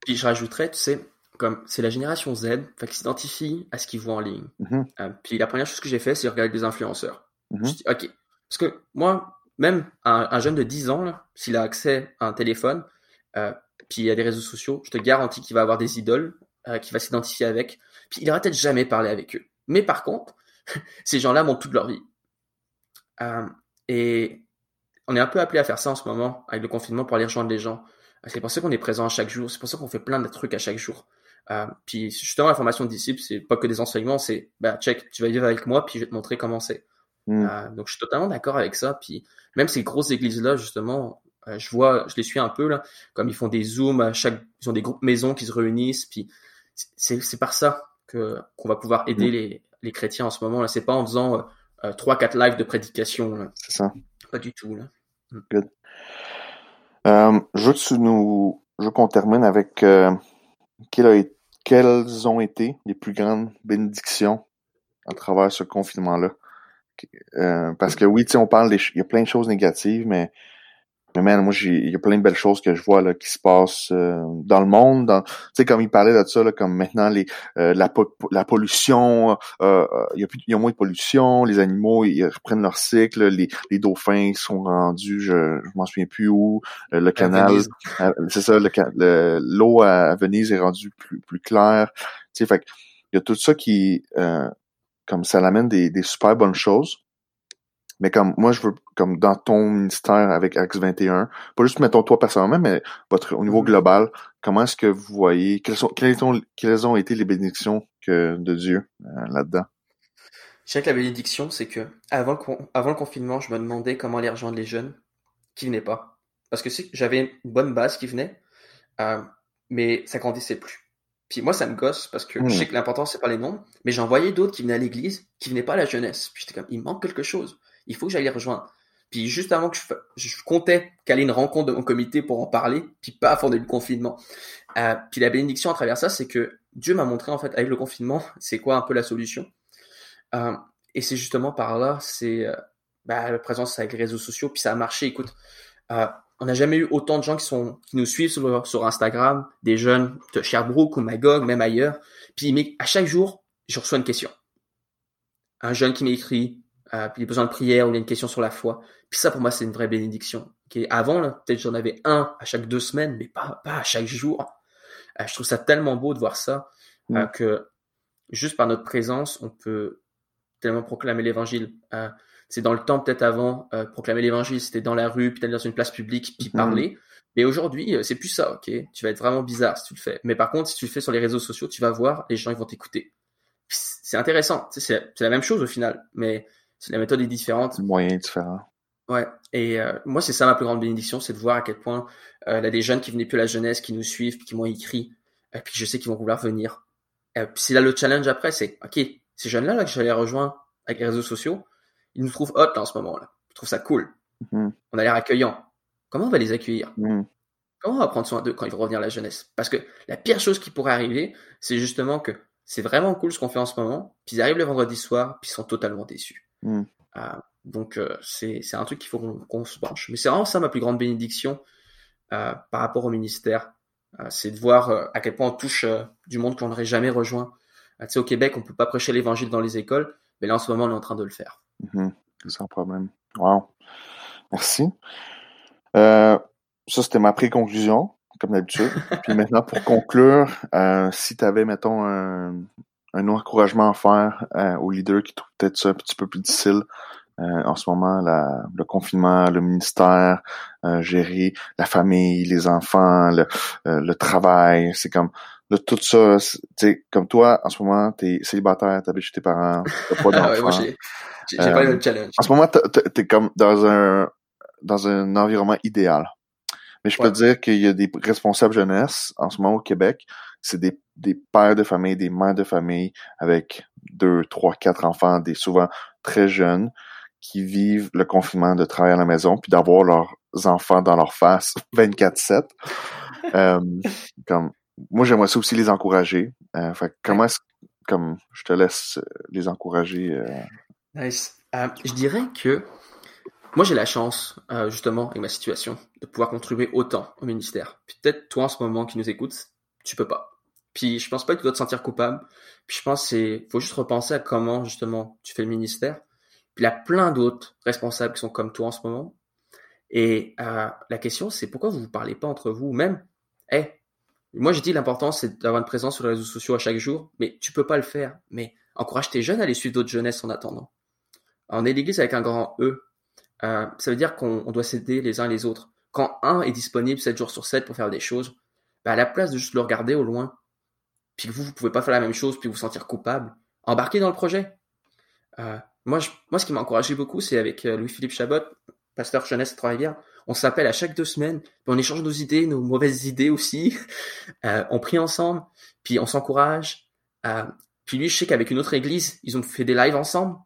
Puis je rajouterais, tu sais, comme c'est la génération Z, qui s'identifie à ce qu'ils voient en ligne. Mm-hmm. puis la première chose que j'ai fait, c'est regarder des influenceurs. Mm-hmm. Je dis, OK, parce que moi, même un, jeune de 10 ans, s'il a accès à un téléphone, euh, puis a des réseaux sociaux, je te garantis qu'il va avoir des idoles, euh, qu'il va s'identifier avec, puis il n'aura peut-être jamais parlé avec eux. Mais par contre, ces gens-là montrent toute leur vie. Euh, et on est un peu appelé à faire ça en ce moment, avec le confinement, pour aller rejoindre les gens. C'est pour ça qu'on est présent à chaque jour, c'est pour ça qu'on fait plein de trucs à chaque jour. Euh, puis justement, la formation de disciples, c'est pas que des enseignements, c'est bah check, tu vas vivre avec moi, puis je vais te montrer comment c'est. Mm. Euh, donc je suis totalement d'accord avec ça. Puis même ces grosses églises là, justement, euh, je vois, je les suis un peu là, comme ils font des zooms à chaque, ils ont des groupes maisons qui se réunissent. Puis c'est par ça que qu'on va pouvoir aider mm. les les chrétiens en ce moment là. C'est pas en faisant euh, trois quatre lives de prédication. C'est ça. Pas du tout là. Mm. Good. je veux que nous, je veux qu'on termine avec quelles ont été les plus grandes bénédictions à travers ce confinement-là? Euh, parce que oui, tu sais, on parle des, il y a plein de choses négatives, mais mais man, moi, il y a plein de belles choses que je vois là qui se passent euh, dans le monde. Tu sais, comme il parlait de ça, là, comme maintenant les euh, la, la pollution, il y a plus, il y a moins de pollution, les animaux ils reprennent leur cycle, les, les dauphins sont rendus, je, je m'en souviens plus où, le canal, c'est ça, le l'eau à, Venise est rendue plus plus claire. Tu sais, fait il y a tout ça qui comme ça l'amène des, des super bonnes choses. Mais comme moi, je veux, comme dans ton ministère avec Axe 21, pas juste mettons toi personnellement, mais votre au niveau mm-hmm. global, comment est-ce que vous voyez, quelles, sont, quelles, ont, quelles ont été les bénédictions que, de Dieu euh, là-dedans? Je sais que la bénédiction, c'est que avant le, avant le confinement, je me demandais comment aller rejoindre les jeunes qui venaient pas. Parce que j'avais une bonne base qui venait, euh, mais ça grandissait plus. Puis moi, ça me gosse parce que je sais hmm. que l'important, c'est pas les nombres, mais j'en voyais d'autres qui venaient à l'église, qui venaient pas à la jeunesse. Puis j'étais comme, il manque quelque chose. Il faut que j'aille les rejoindre. Puis juste avant que je, je comptais caler une rencontre de mon comité pour en parler, puis pas avant le confinement. Euh, puis la bénédiction à travers ça, c'est que Dieu m'a montré en fait avec le confinement, c'est quoi un peu la solution? Euh, et c'est justement par là, c'est euh, bah, la présence avec les réseaux sociaux, puis ça a marché. Écoute, euh, on n'a jamais eu autant de gens qui sont qui nous suivent sur, sur Instagram, des jeunes de Sherbrooke ou Magog, même ailleurs. Puis à chaque jour, je reçois une question. Un jeune qui m'écrit, euh, puis il a besoin de prière ou il a une question sur la foi. Puis ça, pour moi, c'est une vraie bénédiction. Okay? Avant, peut-être j'en avais un à chaque deux semaines, mais pas, pas à chaque jour. Euh, je trouve ça tellement beau de voir ça euh, que juste par notre présence, on peut tellement proclamer l'évangile. Euh, c'est dans le temps peut-être avant euh, proclamer l'évangile, c'était dans la rue, puis aller dans une place publique, puis mhm. parler. Mais aujourd'hui, euh, c'est plus ça, ok? Tu vas être vraiment bizarre si tu le fais. Mais par contre, si tu le fais sur les réseaux sociaux, tu vas voir, les gens ils vont t'écouter. C'est intéressant, c'est la même chose au final, mais la méthode est différente. Moyen différent. Ouais. Et euh, moi, c'est ça ma plus grande bénédiction, c'est de voir à quel point euh, a des jeunes qui venaient plus à la jeunesse, qui nous suivent, puis qui m'ont écrit, et puis je sais qu'ils vont vouloir venir. Et puis là, le challenge après, c'est, ok, ces jeunes-là, là, que j'allais rejoindre avec les réseaux sociaux, ils nous trouvent hot en ce moment-là. Je trouve ça cool. Mm-hmm. On a l'air accueillant. Comment on va les accueillir? Mm. Comment on va prendre soin d'eux quand ils vont revenir à la jeunesse? Parce que la pire chose qui pourrait arriver, c'est justement que c'est vraiment cool ce qu'on fait en ce moment, puis ils arrivent le vendredi soir, puis ils sont totalement déçus. Mm. Euh, donc euh, c'est un truc qu'il faut qu'on se penche. Mais c'est vraiment ça ma plus grande bénédiction euh, par rapport au ministère. c'est de voir à quel point on touche du monde qu'on n'aurait jamais rejoint. tu sais, au Québec, on peut pas prêcher l'évangile dans les écoles, mais là en ce moment, on est en train de le faire. Mm-hmm. Sans problème. Wow. Merci. ça, c'était ma pré-conclusion, comme d'habitude. Puis maintenant, pour conclure, si tu avais, mettons, un, un encouragement à faire aux leaders qui trouvent peut-être ça un petit peu plus difficile euh, en ce moment, la, le confinement, le ministère, euh, gérer la famille, les enfants, le, euh, le travail, c'est comme de tout ça, tu comme toi, en ce moment, t'es célibataire, t'habites chez tes parents, t'as pas d'enfants. moi, j'ai, j'ai pas le challenge. En ce moment, t'es comme dans un dans un environnement idéal. Mais je peux te dire qu'il y a des responsables jeunesse en ce moment au Québec, c'est des, des pères de famille, des mères de famille avec deux, trois, quatre enfants, des souvent très jeunes, qui vivent le confinement de travailler à la maison puis d'avoir leurs enfants dans leur face 24/7. euh, comme moi j'aimerais ça aussi les encourager. Euh, fait comment est-ce comme je te laisse les encourager euh... Nice. Euh, je dirais que moi j'ai la chance justement avec ma situation de pouvoir contribuer autant au ministère. Peut-être toi en ce moment qui nous écoutes, tu peux pas. Puis je pense pas que tu dois te sentir coupable. Puis je pense c'est faut juste repenser à comment justement tu fais le ministère puis il y a plein d'autres responsables qui sont comme toi en ce moment. Et la question, c'est pourquoi vous ne parlez pas entre vous? Même, hey, moi je dis l'important c'est d'avoir une présence sur les réseaux sociaux à chaque jour, mais tu peux pas le faire. Mais encourage tes jeunes à aller suivre d'autres jeunesses en attendant. On est l'église avec un grand E. Euh, ça veut dire qu'on doit s'aider les uns les autres. Quand un est disponible 7 jours sur 7 pour faire des choses, bah à la place de juste le regarder au loin, puis que vous, vous pouvez pas faire la même chose, puis vous sentir coupable, embarquez dans le projet. Euh, moi, moi, ce qui m'a encouragé beaucoup, c'est avec euh, Louis-Philippe Chabot, pasteur jeunesse à Trois-Rivières. On s'appelle à chaque deux semaines, on échange nos idées, nos mauvaises idées aussi. Euh, on prie ensemble, puis on s'encourage. Euh, puis lui, je sais qu'avec une autre église, ils ont fait des lives ensemble.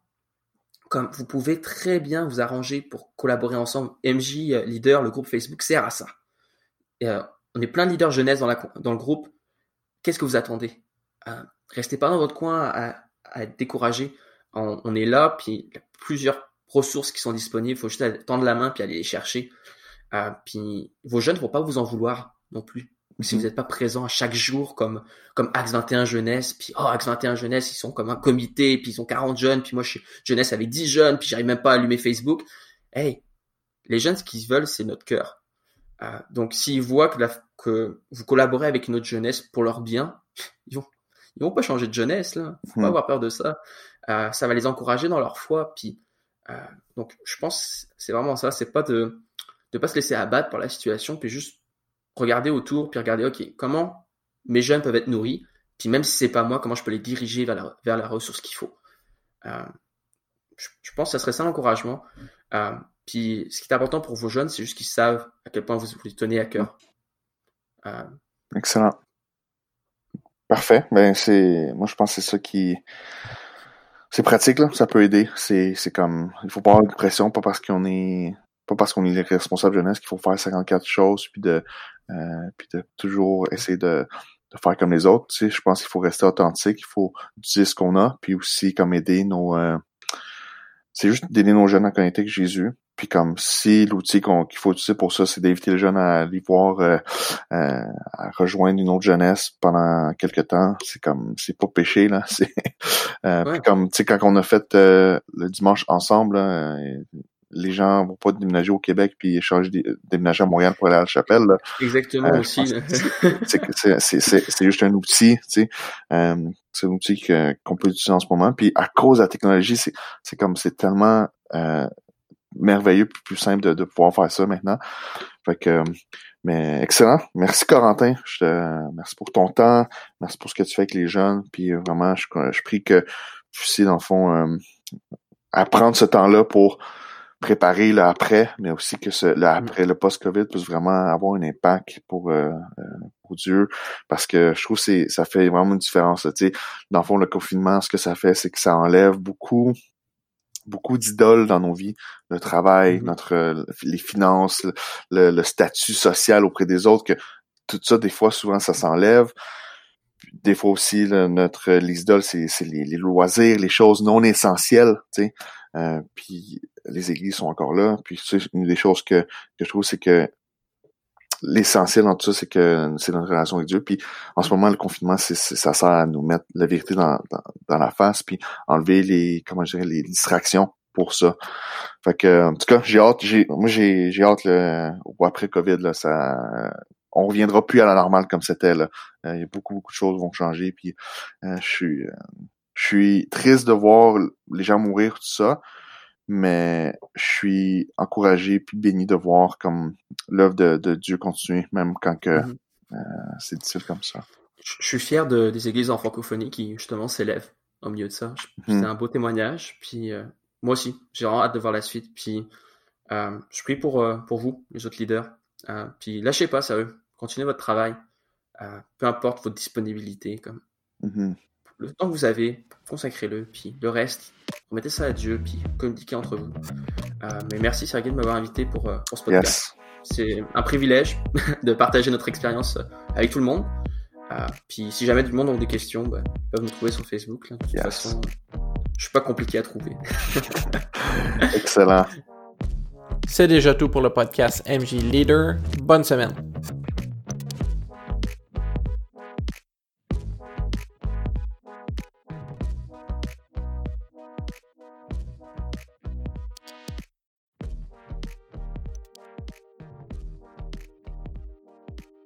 Comme vous pouvez très bien vous arranger pour collaborer ensemble. MJ euh, Leader, le groupe Facebook sert à ça. Euh, on est plein de leaders jeunesse dans, la, dans le groupe. Qu'est-ce que vous attendez? Restez pas dans votre coin à, à être découragé on, est là, puis il y a plusieurs ressources qui sont disponibles. Il faut juste tendre la main puis aller les chercher. Euh, puis vos jeunes ne vont pas vous en vouloir non plus. Si vous n'êtes pas présent à chaque jour comme comme Axe 21 Jeunesse, puis oh Axe 21 Jeunesse, ils sont comme un comité, puis ils ont 40 jeunes, puis moi je suis jeunesse avec 10 jeunes, puis j'arrive même pas à allumer Facebook. Hey, les jeunes ce qu'ils veulent c'est notre cœur. Euh, donc s'ils voient que, que vous collaborez avec une autre jeunesse pour leur bien, ils vont ils vont pas changer de jeunesse là. Faut pas hmm. avoir peur de ça. Euh, ça va les encourager dans leur foi. Puis donc je pense c'est vraiment ça. C'est pas de de pas se laisser abattre par la situation, puis juste regarder autour, puis regarder ok comment mes jeunes peuvent être nourris. Puis même si c'est pas moi, comment je peux les diriger vers la, vers la ressource qu'il faut. Euh, je, pense que ça serait ça l'encouragement. Euh, puis ce qui est important pour vos jeunes, c'est juste qu'ils savent à quel point vous vous les tenez à cœur. Euh, Excellent. Parfait. Ben c'est, moi je pense que c'est ça qui, c'est pratique là. Ça peut aider. C'est, c'est comme, il faut pas avoir de pression, pas parce qu'on est, pas parce qu'on est responsable jeunesse qu'il faut faire 54 choses puis de, euh, puis de toujours essayer de, de faire comme les autres. Tu sais, je pense qu'il faut rester authentique. Il faut utiliser ce qu'on a puis aussi comme aider nos, euh, c'est juste d'aider nos jeunes à connecter avec Jésus. Puis comme si l'outil qu'il faut utiliser pour ça, c'est d'inviter les jeunes à aller voir, euh, euh, à rejoindre une autre jeunesse pendant quelques temps, c'est comme c'est pas péché là. C'est euh, puis comme tu sais quand on a fait le dimanche ensemble, les gens vont pas déménager au Québec puis changer déménager à Montréal pour aller à la chapelle. Exactement aussi. C'est juste un outil, tu sais. C'est un outil qu'on peut utiliser en ce moment. Puis à cause de la technologie, c'est comme c'est tellement merveilleux, plus, plus simple de, de, pouvoir faire ça maintenant. Fait que, mais excellent. Merci Corentin. Je te, merci pour ton temps. Merci pour ce que tu fais avec les jeunes. Puis vraiment, je, je prie que tu sais, dans le fond, euh, apprendre ce temps-là pour préparer le après, mais aussi que ce, le après, le post-COVID puisse vraiment avoir un impact pour, euh, euh, pour Dieu, parce que je trouve que ça fait vraiment une différence. Tu sais, dans le fond, le confinement, ce que ça fait, c'est que ça enlève beaucoup beaucoup d'idoles dans nos vies, le travail, mm-hmm. notre les finances, le, le, statut social auprès des autres, que tout ça, des fois, souvent, ça s'enlève. Des fois aussi, notre les idoles, c'est les, les, loisirs, les choses non essentielles, tu sais. Euh, puis les églises sont encore là. Puis une des choses que, que je trouve, c'est que l'essentiel dans tout ça, c'est que c'est notre relation avec Dieu. Puis en ce moment, le confinement, ça sert à nous mettre la vérité dans, dans, la face, puis enlever les, comment je dirais, les distractions pour ça. Fait que, en tout cas, j'ai hâte, moi j'ai, j'ai hâte le, après Covid là, ça, on reviendra plus à la normale comme c'était là. Euh, il y a beaucoup beaucoup de choses vont changer, puis euh, je suis, euh, je suis triste de voir les gens mourir tout ça mais je suis encouragé puis béni de voir comme l'œuvre de, Dieu continue, même quand que mm-hmm. euh, c'est difficile comme ça. Je suis fier de, des églises en francophonie qui justement s'élèvent au milieu de ça. Mm-hmm. C'est un beau témoignage. Puis euh, moi aussi, j'ai vraiment hâte de voir la suite. Puis euh, je prie pour, pour vous, les autres leaders. puis lâchez pas, sérieux. Continuez votre travail. peu importe votre disponibilité. Comme. Mm-hmm. Le temps que vous avez, consacrez-le. Puis le reste, remettez ça à Dieu, puis communiquez entre vous. Euh, mais merci Sergei de m'avoir invité pour, euh, pour ce podcast. C'est un privilège de partager notre expérience euh, avec tout le monde. puis si jamais tout le monde a des questions, bah, ils peuvent me trouver sur Facebook. De toute façon, je suis pas compliqué à trouver. Excellent. C'est déjà tout pour le podcast MJ Leader. Bonne semaine.